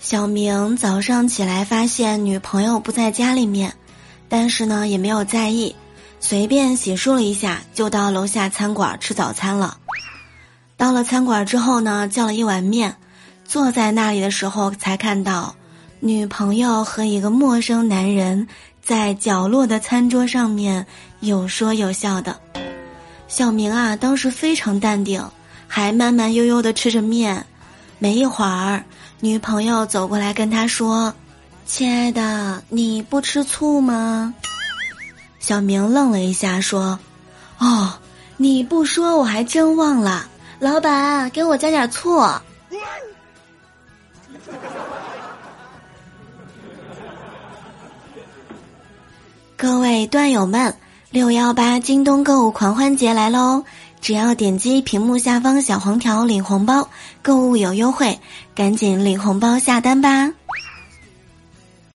小明早上起来发现女朋友不在家里面，但是呢也没有在意，随便洗漱了一下就到楼下餐馆吃早餐了。到了餐馆之后呢，叫了一碗面，坐在那里的时候才看到女朋友和一个陌生男人在角落的餐桌上面有说有笑的。小明啊，当时非常淡定，还慢慢悠悠的吃着面。没一会儿。女朋友走过来跟他说：“亲爱的，你不吃醋吗？”小明愣了一下，说：“哦，你不说我还真忘了。老板，给我加点醋。”各位段友们，六幺八京东购物狂欢节来喽！只要点击屏幕下方小黄条领红包，购物有优惠，赶紧领红包下单吧！